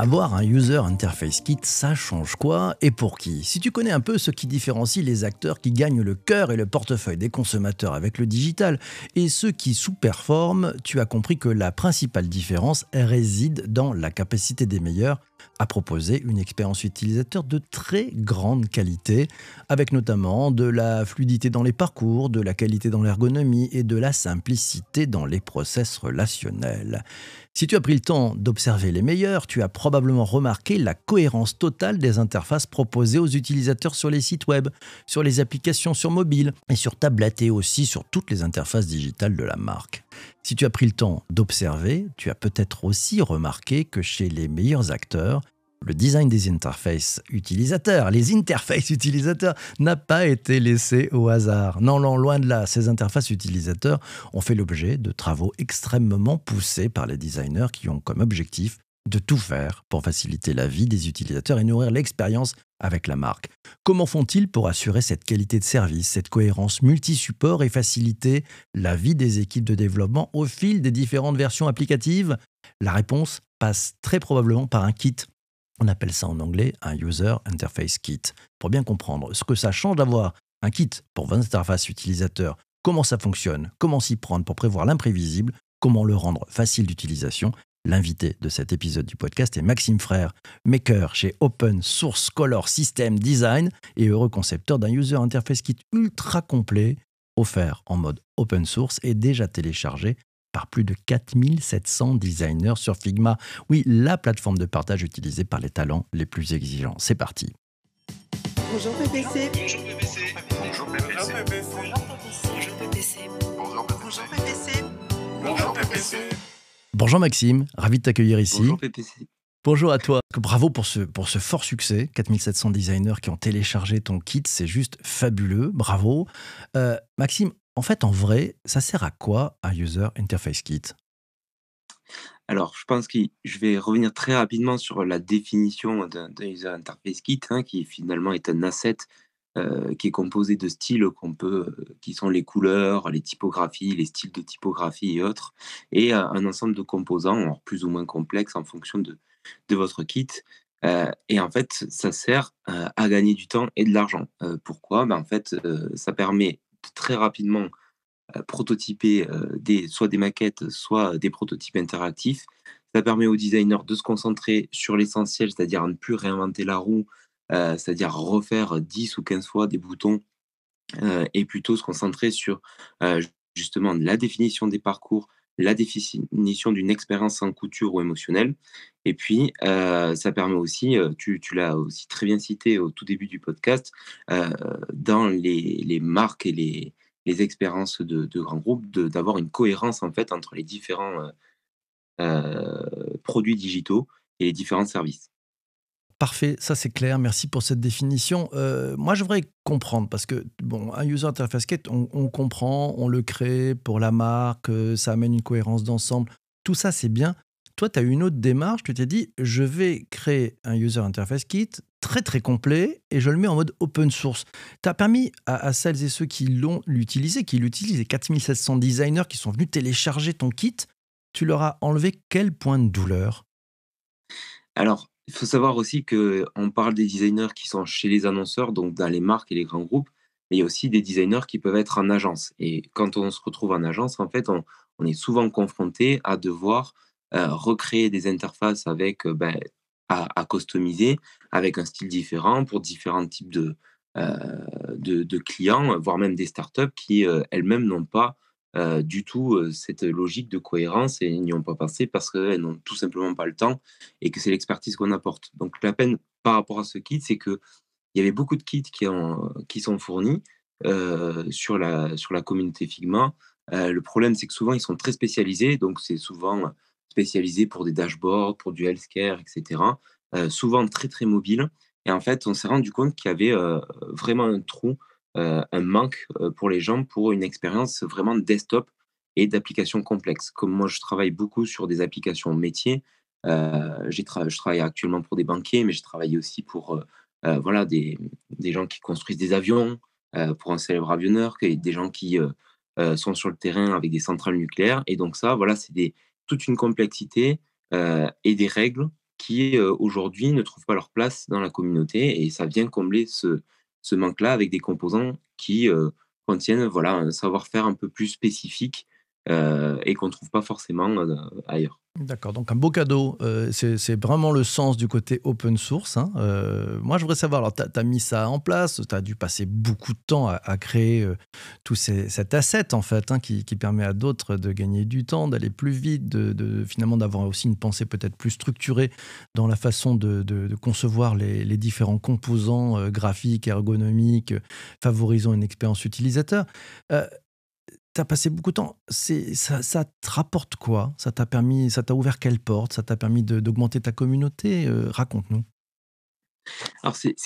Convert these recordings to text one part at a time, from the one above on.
Avoir un User Interface Kit, ça change quoi et pour qui? Si tu connais un peu ce qui différencie les acteurs qui gagnent le cœur et le portefeuille des consommateurs avec le digital et ceux qui sous-performent, tu as compris que la principale différence réside dans la capacité des meilleurs à proposer une expérience utilisateur de très grande qualité, avec notamment de la fluidité dans les parcours, de la qualité dans l'ergonomie et de la simplicité dans les process relationnels. Si tu as pris le temps d'observer les meilleurs, tu as probablement remarqué la cohérence totale des interfaces proposées aux utilisateurs sur les sites web, sur les applications sur mobile et sur tablette et aussi sur toutes les interfaces digitales de la marque. Si tu as pris le temps d'observer, tu as peut-être aussi remarqué que chez les meilleurs acteurs, le design des interfaces utilisateurs, les interfaces utilisateurs, n'a pas été laissé au hasard. Non, non, loin de là, ces interfaces utilisateurs ont fait l'objet de travaux extrêmement poussés par les designers qui ont comme objectif de tout faire pour faciliter la vie des utilisateurs et nourrir l'expérience avec la marque. Comment font-ils pour assurer cette qualité de service, cette cohérence multi-support et faciliter la vie des équipes de développement au fil des différentes versions applicatives? La réponse passe très probablement par un kit on appelle ça en anglais un User Interface Kit. Pour bien comprendre ce que ça change d'avoir un kit pour votre interface utilisateur, comment ça fonctionne, comment s'y prendre pour prévoir l'imprévisible, comment le rendre facile d'utilisation, L'invité de cet épisode du podcast est Maxime Frère, maker chez Open Source Color System Design et heureux concepteur d'un User Interface Kit ultra complet, offert en mode open source et déjà téléchargé par plus de 4700 designers sur Figma. Oui, la plateforme de partage utilisée par les talents les plus exigeants. C'est parti. Bonjour PPC. Bonjour PPC. Bonjour PPC. Bonjour PPC. Bonjour Bonjour PPC. Bonjour PPC. Bonjour Maxime, ravi de t'accueillir ici. Bonjour PPC. Bonjour à toi. Bravo pour ce, pour ce fort succès. 4700 designers qui ont téléchargé ton kit, c'est juste fabuleux. Bravo. Euh, Maxime, en fait, en vrai, ça sert à quoi un User Interface Kit? Alors, je pense que je vais revenir très rapidement sur la définition d'un User Interface Kit, hein, qui finalement est un asset euh, qui est composé de styles qu'on peut, euh, qui sont les couleurs, les typographies, les styles de typographie et autres, et euh, un ensemble de composants, plus ou moins complexes en fonction de, votre kit. Et en fait, ça sert à gagner du temps et de l'argent. Pourquoi? Ben, En fait, ça permet très rapidement prototyper soit des maquettes, soit des prototypes interactifs. Ça permet aux designers de se concentrer sur l'essentiel, c'est-à-dire ne plus réinventer la roue, c'est-à-dire refaire 10 ou 15 fois des boutons, et plutôt se concentrer sur justement la définition des parcours, la définition d'une expérience en couture ou émotionnelle. Et puis, euh, ça permet aussi, euh, tu, l'as aussi très bien cité au tout début du podcast, euh, dans les, marques et les, expériences de, grands groupes, d'avoir une cohérence en fait entre les différents produits digitaux et les différents services. Parfait, ça c'est clair. Merci pour cette définition. Euh, moi, je voudrais comprendre parce que bon, un user interface kit, on, comprend, on le crée pour la marque, euh, ça amène une cohérence d'ensemble. Tout ça, c'est bien. Toi, tu as une autre démarche. Tu t'es dit, je vais créer un user interface kit très très complet et je le mets en mode open source. Tu as permis à, à celles et ceux qui l'ont utilisé, qui l'utilisent, les 4700 designers qui sont venus télécharger ton kit, tu leur as enlevé quel point de douleur? Alors, il faut savoir aussi que on parle des designers qui sont chez les annonceurs, donc dans les marques et les grands groupes, mais il y a aussi des designers qui peuvent être en agence. Et quand on se retrouve en agence, en fait, on, est souvent confronté à devoir euh, recréer des interfaces avec euh, ben, à, customiser, avec un style différent pour différents types de, euh, clients, voire même des startups qui elles-mêmes n'ont pas euh, du tout euh, cette logique de cohérence et n'y ont pas pensé parce qu'elles n'ont tout simplement pas le temps et que c'est l'expertise qu'on apporte. Donc la peine par rapport à ce kit, c'est que il y avait beaucoup de kits qui, ont, qui sont fournis euh, sur, la, sur la communauté Figma. Le problème, c'est que souvent, ils sont très spécialisés. Donc, c'est souvent spécialisé pour des dashboards, pour du healthcare, etc. Souvent très, très mobile. Et en fait, on s'est rendu compte qu'il y avait vraiment un trou, euh, un manque euh, pour les gens pour une expérience vraiment desktop et d'applications complexes. Comme moi, je travaille beaucoup sur des applications métiers. Euh, je travaille actuellement pour des banquiers, mais j'ai travaillé aussi pour voilà, des, des gens qui construisent des avions, pour un célèbre avionneur, des gens qui, sont sur le terrain avec des centrales nucléaires. Et donc ça, voilà, c'est toute une complexité et des règles qui aujourd'hui ne trouvent pas leur place dans la communauté. Et ça vient combler ce, ce manque-là avec des composants qui contiennent voilà, un savoir-faire un peu plus spécifique et qu'on ne trouve pas forcément ailleurs. D'accord, donc un beau cadeau. Euh, c'est vraiment le sens du côté open source. hein. Euh, moi, je voudrais savoir, alors tu as, mis ça en place, tu as dû passer beaucoup de temps à, créer euh, tout cet asset, en fait, hein, qui, permet à d'autres de gagner du temps, d'aller plus vite, de, finalement d'avoir aussi une pensée peut-être plus structurée dans la façon de, concevoir les, différents composants graphiques, ergonomiques, favorisant une expérience utilisateur. Tu as passé beaucoup de temps. Ça, te rapporte quoi? Ça t'a permis, ça t'a ouvert quelle porte? Ça t'a permis d'augmenter ta communauté? Euh, Raconte-nous. Alors, c'est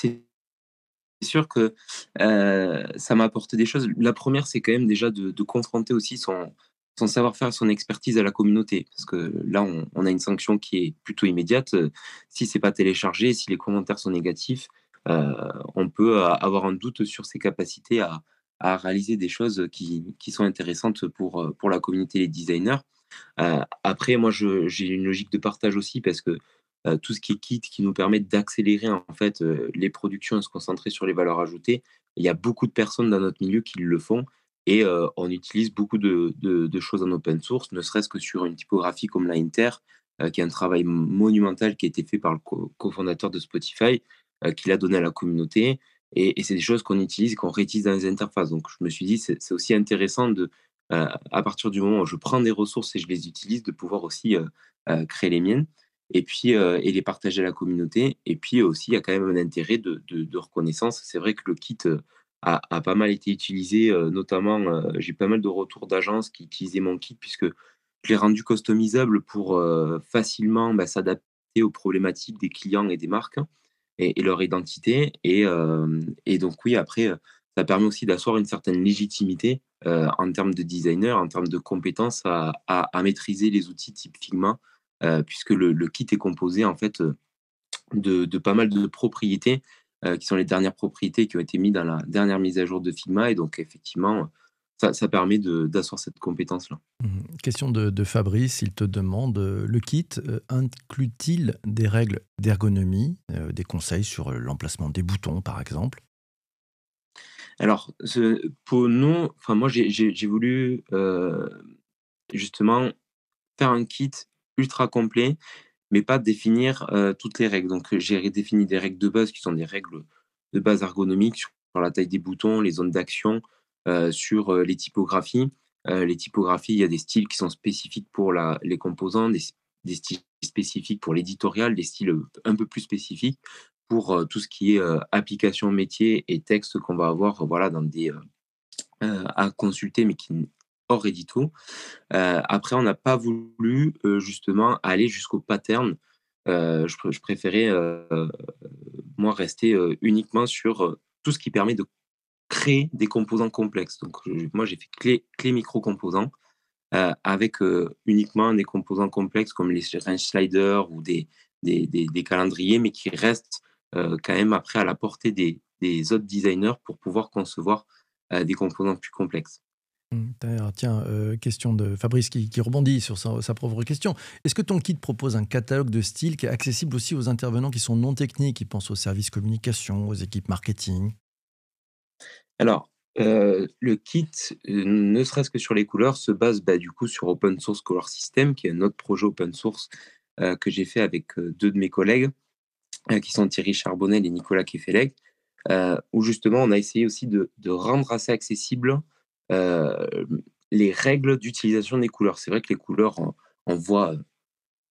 sûr que euh, ça m'a apporté des choses. La première, c'est quand même déjà de, confronter aussi son, savoir-faire, son expertise à la communauté. Parce que là, on, a une sanction qui est plutôt immédiate. Euh, Si c'est pas téléchargé, si les commentaires sont négatifs, on peut avoir un doute sur ses capacités à, à réaliser des choses qui, qui sont intéressantes pour, euh, pour la communauté les designers. Euh, après, moi, j'ai une logique de partage aussi parce que euh, tout ce qui est kit qui nous permet d'accélérer en fait les productions et se concentrer sur les valeurs ajoutées. Il y a beaucoup de personnes dans notre milieu qui le font et on utilise beaucoup de, choses en open source, ne serait-ce que sur une typographie comme la Inter, qui est un travail monumental qui a été fait par le co- cofondateur de Spotify, euh, qui l'a donné à la communauté. Et, c'est des choses qu'on utilise qu'on réutilise dans les interfaces. Donc je me suis dit, c'est aussi intéressant de, euh, à partir du moment où je prends des ressources et je les utilise, de pouvoir aussi euh, euh, créer les miennes et puis et les partager à la communauté. Et puis aussi, il y a quand même un intérêt de, reconnaissance. C'est vrai que le kit a, pas mal été utilisé, notamment j'ai pas mal de retours d'agences qui utilisaient mon kit puisque je l'ai rendu customisable pour facilement bah, s'adapter aux problématiques des clients et des marques et, leur identité. Et, euh, donc oui, après, euh, ça permet aussi d'asseoir une certaine légitimité euh, en termes de designer, en termes de compétences à, maîtriser les outils type Figma, puisque le, kit est composé en fait de, de pas mal de propriétés qui sont les dernières propriétés qui ont été mises dans la dernière mise à jour de Figma. Et donc effectivement, ça, ça permet d'asseoir cette compétence-là. Mhm. Question de, de Fabrice, il te demande euh, le kit euh, inclut-il des règles d'ergonomie, euh, des conseils sur l'emplacement des boutons, par exemple? Alors, ce- pour nous, enfin moi j'ai voulu euh, justement faire un kit ultra complet, mais pas définir euh, toutes les règles. Donc j'ai défini des règles de base qui sont des règles de base ergonomiques sur la taille des boutons, les zones d'action, sur euh, les typographies. Euh, les typographies, il y a des styles qui sont spécifiques pour la, les composants, des, styles spécifiques pour l'éditorial, des styles euh, un peu plus spécifiques pour euh, tout ce qui est euh, application métier et texte qu'on va avoir euh, voilà, dans des, euh, euh, à consulter, mais qui hors édito. Euh, après, on n'a pas voulu euh, justement aller jusqu'au pattern. Euh, je, pr- je préférais, euh, moi, rester euh, uniquement sur euh, tout ce qui permet de des composants complexes. Donc, moi, j'ai fait clé, micro-composants euh, avec euh, uniquement des composants complexes comme les range sliders ou des, des, calendriers, mais qui restent euh, quand même après à la portée des, autres designers pour pouvoir concevoir des composants plus complexes. D'ailleurs, Tiens, question de Fabrice qui, qui rebondit sur sa, sa propre question. Est-ce que ton kit propose un catalogue de styles qui est accessible aussi aux intervenants qui sont non techniques, qui pensent aux services communication, aux équipes marketing? Alors, euh, le kit, euh, ne serait-ce que sur les couleurs, se base bah, du coup sur Open Source Color System, qui est un autre projet open source euh, que j'ai fait avec deux de mes collègues, qui sont Thierry Charbonnel et Nicolas Kefelec, où justement on a essayé aussi de, rendre assez accessible les règles d'utilisation des couleurs. C'est vrai que les couleurs, on, voit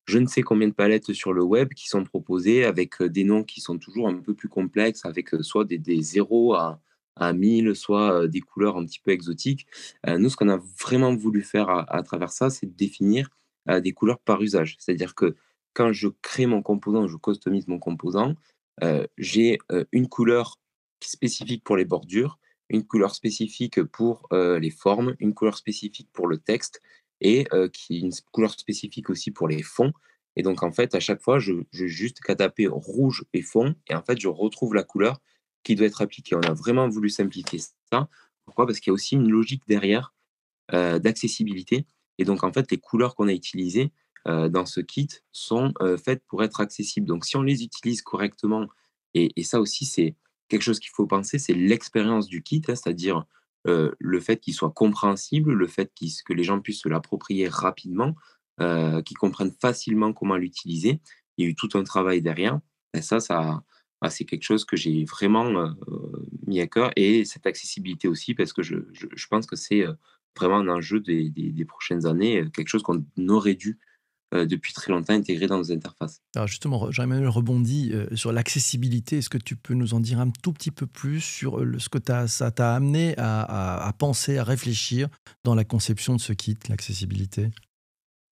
je ne sais combien de palettes sur le web qui sont proposées avec des noms qui sont toujours un peu plus complexes, avec soit des, des 0 à, à 1000, soit des couleurs un petit peu exotiques. Euh, nous, ce qu'on a vraiment voulu faire à, travers ça, c'est définir des couleurs par usage. C'est-à-dire que quand je crée mon composant, je customise mon composant, j'ai une couleur spécifique pour les bordures, une couleur spécifique pour les formes, une couleur spécifique pour le texte et une couleur spécifique aussi pour les fonds. Et donc, en fait, à chaque fois, je, je juste qu'à taper rouge et fond, et en fait, je retrouve la couleur qui doit être appliquée. On a vraiment voulu simplifier ça. Pourquoi? Parce qu'il y a aussi une logique derrière euh, d'accessibilité. Et donc, en fait, les couleurs qu'on a utilisées euh, dans ce kit sont euh, faites pour être accessibles. Donc, si on les utilise correctement, et, ça aussi, c'est quelque chose qu'il faut penser, c'est l'expérience du kit, hein, c'est-à-dire le fait qu'il soit compréhensible, le fait que les gens puissent se l'approprier rapidement, qu'ils comprennent facilement comment l'utiliser. Il y a eu tout un travail derrière. Ça, ça, c'est quelque chose que j'ai vraiment euh, mis à cœur. Et cette accessibilité aussi, parce que je, pense que c'est euh, vraiment un enjeu des, prochaines années, euh, quelque chose qu'on aurait dû depuis très longtemps intégrer dans nos interfaces. Justement, Jean-Emmanuel rebondit sur l'accessibilité. Est-ce que tu peux nous en dire un tout petit peu plus sur ce que ça t'a amené à penser, à réfléchir dans la conception de ce kit, l'accessibilité?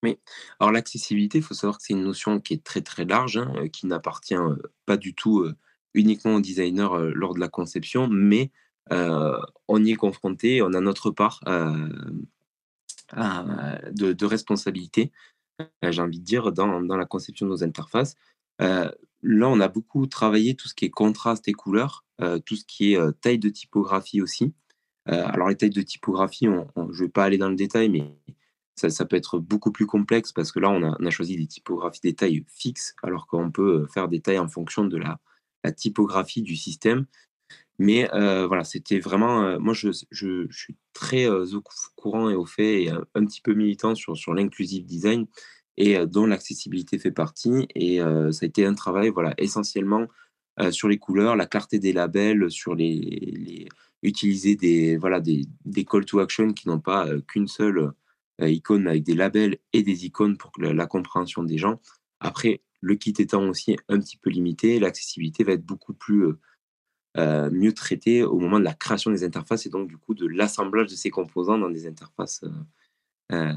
Mais alors l'accessibilité, il faut savoir que c'est une notion qui est très très large, hein, euh, qui n'appartient euh, pas du tout euh, uniquement aux designers lors de la conception, mais on y est confronté, on a notre part de, responsabilité, j'ai envie de dire, dans, dans la conception de nos interfaces. Là, on a beaucoup travaillé tout ce qui est contraste et couleurs, euh, tout ce qui est taille de typographie aussi. Alors les tailles de typographie, je ne vais pas aller dans le détail, mais ça, peut être beaucoup plus complexe parce que là, on a, choisi des typographies, des tailles fixes, alors qu'on peut euh, faire des tailles en fonction de la, typographie du système. Mais euh, voilà, c'était vraiment. euh, moi, je, je- suis très au cou- courant et au fait et un, petit peu militant sur, sur l'inclusive design et dont l'accessibilité fait partie. Et ça a été un travail voilà, essentiellement sur les couleurs, la clarté des labels, sur les, les- utiliser des, voilà, des, des call to action qui n'ont pas qu'une seule euh, icône avec des labels et des icônes pour la, compréhension des gens. Après, le kit étant aussi un petit peu limité, l'accessibilité va être beaucoup plus euh, euh, mieux traité au moment de la création des interfaces et donc du coup de l'assemblage de ces composants dans des interfaces, euh,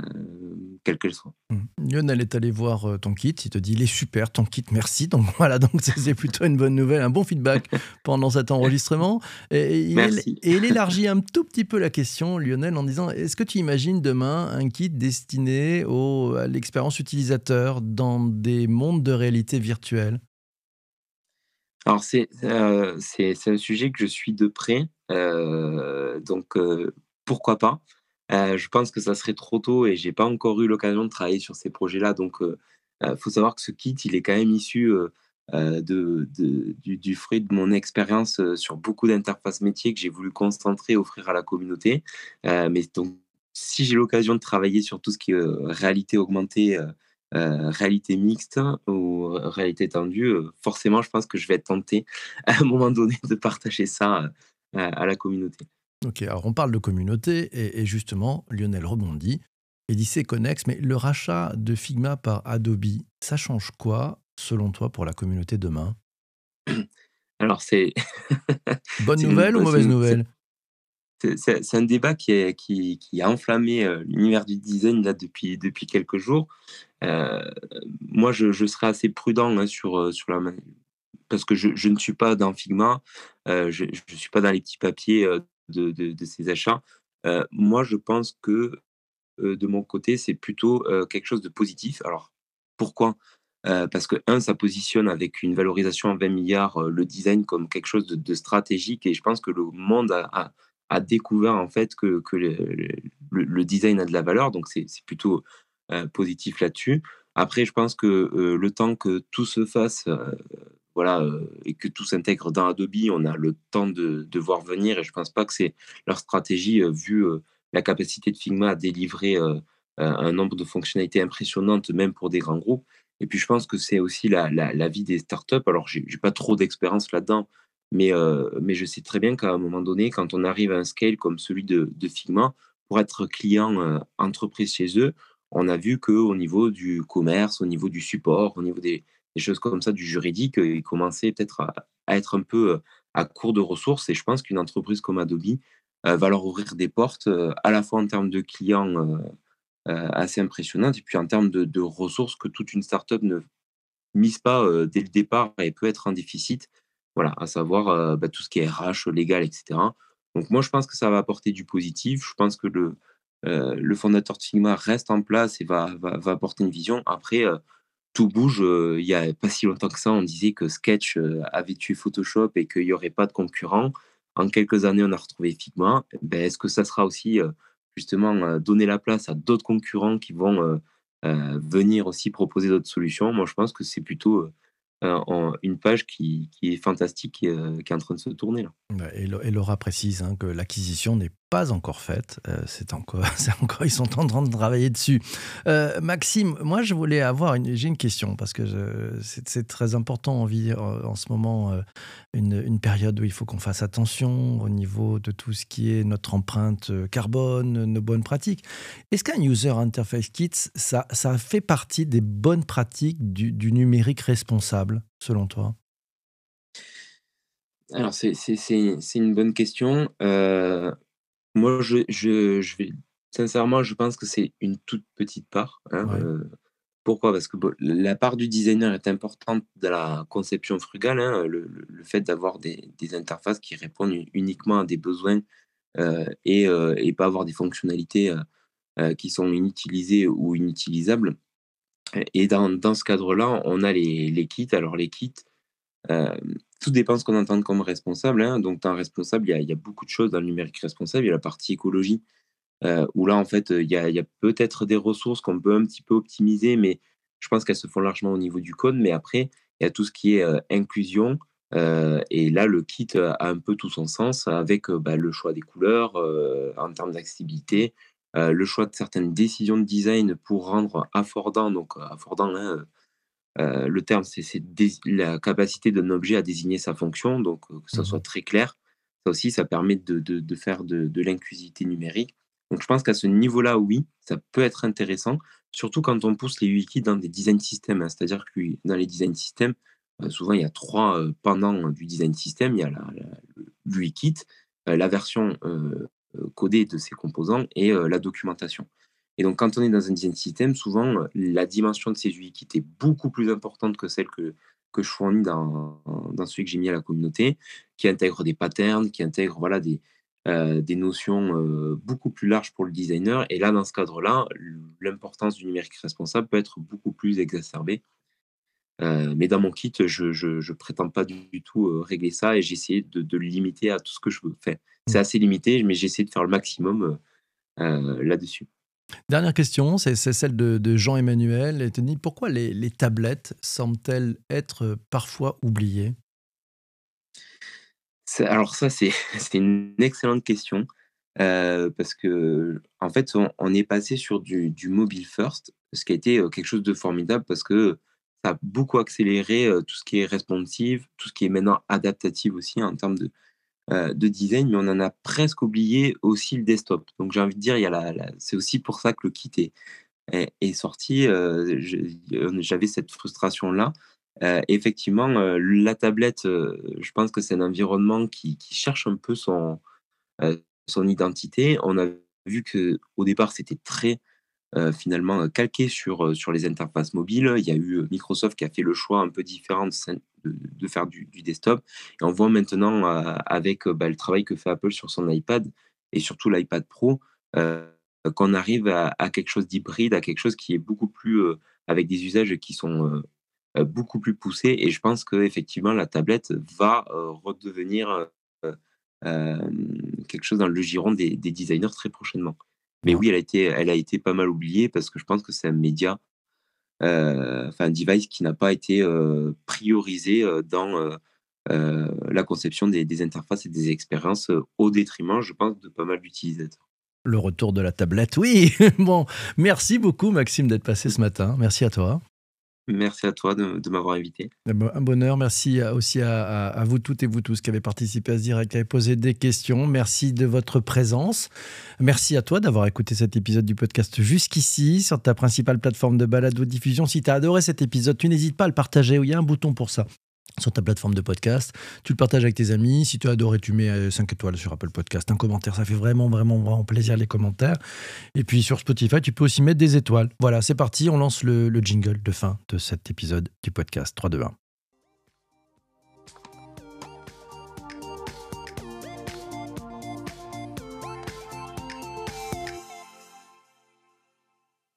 quelles qu'elles soient. Hmm. Lionel est allé voir euh, ton kit, il te dit il est super ton kit, merci. Donc voilà, donc c'est plutôt une bonne nouvelle, un bon feedback pendant cet enregistrement. Et, et il, Merci. et il élargit un tout petit peu la question, Lionel, en disant est-ce que tu imagines demain un kit destiné au, à l'expérience utilisateur dans des mondes de réalité virtuelle? Alors c'est euh, c'est un sujet que je suis de près, euh, donc euh, pourquoi pas? Euh, je pense que ça serait trop tôt et j'ai pas encore eu l'occasion de travailler sur ces projets-là. Donc, il faut savoir que ce kit, il est quand même issu euh, euh, de, du, fruit de mon expérience euh, sur beaucoup d'interfaces métiers que j'ai voulu concentrer et offrir à la communauté. Euh, mais donc, si j'ai l'occasion de travailler sur tout ce qui est euh, réalité augmentée, euh, euh, réalité mixte ou réalité étendue, euh, forcément, je pense que je vais être tenté à un moment donné de partager ça euh, à la communauté. Ok, alors on parle de communauté et, et justement, Lionel rebondit et dit c'est connexe, mais le rachat de Figma par Adobe, ça change quoi selon toi pour la communauté demain? Alors, c'est Bonne une- nouvelle ou mauvaise nouvelle? c'est- un débat qui, est, qui, qui a enflammé euh, l'univers du design là, depuis, depuis quelques jours. Euh, moi, je, je serais assez prudent hein, sur, euh, sur la parce que je, je ne suis pas dans Figma, euh, je ne suis pas dans les petits papiers euh, de, de, ces achats. Euh, moi, je pense que euh, de mon côté, c'est plutôt euh, quelque chose de positif. Alors, pourquoi? Parce que, un, ça positionne avec une valorisation à 20 milliards le design comme quelque chose de, stratégique et je pense que le monde a, a- découvert en fait que, que le, le- design a de la valeur, donc c'est plutôt positif là-dessus. Après, je pense que le temps que tout se fasse, voilà, euh, et que tout s'intègre dans Adobe, on a le temps de, voir venir et je pense pas que c'est leur stratégie euh, vu euh, la capacité de Figma à délivrer un nombre de fonctionnalités impressionnantes, même pour des grands groupes. Et puis, je pense que c'est aussi la, la, vie des startups. Alors, j'ai j'ai pas trop d'expérience là-dedans, mais, mais je sais très bien qu'à un moment donné, quand on arrive à un scale comme celui de, de Figma, pour être client entreprise chez eux, on a vu qu'au niveau du commerce, au niveau du support, au niveau des, des choses comme ça, du juridique, euh, ils commençaient peut-être à, être un peu euh, à court de ressources. Et je pense qu'une entreprise comme Adobe euh, va leur ouvrir des portes, euh, à la fois en termes de clients euh, euh, assez impressionnantes, et puis en termes de, ressources que toute une startup ne mise pas euh, dès le départ et peut être en déficit. Voilà, à savoir euh, bah, tout ce qui est RH, légal, etc. Donc moi, je pense que ça va apporter du positif. Je pense que le, euh, le fondateur de Figma reste en place et va, va, apporter une vision. Après, euh, tout bouge. Euh, il n'y a pas si longtemps que ça, on disait que Sketch euh, avait tué Photoshop et qu'il n'y aurait pas de concurrent. En quelques années, on a retrouvé Figma. Ben, Est-ce que ça sera aussi euh, justement donner la place à d'autres concurrents qui vont venir aussi proposer d'autres solutions? Moi, je pense que c'est plutôt une page qui, est fantastique qui est en train de se tourner là. Et Laura précise hein, que l'acquisition n'est pas encore faite. Euh, c'est encore, ils sont en train de travailler dessus. Euh, Maxime, moi, je voulais avoir une, j'ai une question parce que c'est, très important. On vit euh, en ce moment une, période où il faut qu'on fasse attention au niveau de tout ce qui est notre empreinte carbone, nos bonnes pratiques. Est-ce qu'un user interface kit, ça, fait partie des bonnes pratiques du, numérique responsable, selon toi? Alors, c'est une bonne question. Moi, je, je, je vais. Sincèrement, je pense que c'est une toute petite part. hein, Ouais. euh, pourquoi? Parce que bon, la part du designer est importante dans la conception frugale. hein, le, fait d'avoir des, des interfaces qui répondent uniquement à des besoins euh, et, euh, et pas avoir des fonctionnalités euh, qui sont inutilisées ou inutilisables. Et dans, dans ce cadre-là, on a les, les kits. Alors, les kits, tout dépend de ce qu'on entend comme responsable. hein. Donc, dans responsable, il y, a, beaucoup de choses dans le numérique responsable. Il y a la partie écologie, euh, où là, en fait, il y a, il y a peut-être des ressources qu'on peut un petit peu optimiser, mais je pense qu'elles se font largement au niveau du code. Mais après, il y a tout ce qui est euh, inclusion. euh, et là, le kit euh, a un peu tout son sens avec euh, bah, le choix des couleurs euh, en termes d'accessibilité, euh, le choix de certaines décisions de design pour rendre affordant, donc euh, affordant, hein, euh, le terme, c'est la capacité d'un objet à désigner sa fonction, donc euh, que ça Mhm. soit très clair. Ça aussi, ça permet de, de- de faire de, de l'inclusivité numérique. Donc je pense qu'à ce niveau-là, oui, ça peut être intéressant, surtout quand on pousse les wikis dans des design systems. hein. C'est-à-dire que dans les design systems, euh, souvent il y a trois euh, pendant du design system. Il y a la, la- le wiki, euh, la version codée de ses composants et la documentation. Et donc, quand on est dans un design system, souvent, la dimension de ces UI kits est beaucoup plus importante que celle que, que je fournis dans, dans celui que j'ai mis à la communauté, qui intègre des patterns, qui intègre voilà, des, euh, des notions euh, beaucoup plus larges pour le designer. Et là, dans ce cadre-là, l'importance du numérique responsable peut être beaucoup plus exacerbée. Euh, mais dans mon kit, je je prétends pas du, du tout régler ça et j'ai essayé de, de le limiter à tout ce que je veux. Enfin, c'est Mm. assez limité, mais j'ai essayé de faire le maximum là-dessus. Dernière question, c'est celle de, Jean-Emmanuel. Dit pourquoi les, tablettes semblent-elles être parfois oubliées? Alors ça, c'est une excellente question euh, parce que en fait, on, est passé sur du, mobile first, ce qui a été euh, quelque chose de formidable parce que ça a beaucoup accéléré euh, tout ce qui est responsive, tout ce qui est maintenant adaptatif aussi en termes de, de design, mais on en a presque oublié aussi le desktop. Donc j'ai envie de dire, y c'est aussi pour ça que le kit est, sorti. euh, J'avais cette frustration-là. Euh, effectivement, euh, la tablette, euh, je pense que c'est un environnement qui, qui cherche un peu son, euh, son identité. On a vu que au départ, c'était très euh, finalement euh, calqué sur, euh, sur les interfaces mobiles. Il y a eu euh, Microsoft qui a fait le choix un peu différent de, de- faire du, du desktop. Et on voit maintenant, avec bah, le travail que fait Apple sur son iPad et surtout l'iPad Pro, qu'on arrive à, quelque chose d'hybride, à quelque chose qui est beaucoup plus, avec des usages qui sont beaucoup plus poussés. Et je pense qu'effectivement, la tablette va redevenir quelque chose dans le giron des, des designers très prochainement. Mais oui, elle a été, elle a été pas mal oubliée parce que je pense que c'est un média, euh, enfin un device qui n'a pas été euh, priorisé euh, dans la conception des, des interfaces et des expériences au détriment, je pense, de pas mal d'utilisateurs. Le retour de la tablette, oui. bon, merci beaucoup Maxime d'être passé ce matin. Merci à toi. Merci à toi de, m'avoir invité. Un bonheur. Merci aussi à, vous toutes et vous tous qui avez participé à ce direct, qui avez posé des questions. Merci de votre présence. Merci à toi d'avoir écouté cet épisode du podcast jusqu'ici sur ta principale plateforme de balado diffusion. Si tu as adoré cet épisode, tu n'hésites pas à le partager. Il y a un bouton pour ça sur ta plateforme de podcast. Tu le partages avec tes amis. Si tu as adoré, tu mets 5 étoiles sur Apple Podcast, un commentaire. Ça fait vraiment, vraiment, vraiment plaisir les commentaires. Et puis sur Spotify, tu peux aussi mettre des étoiles. Voilà, c'est parti. On lance le, le jingle de fin de cet épisode du podcast 3, 2, 1.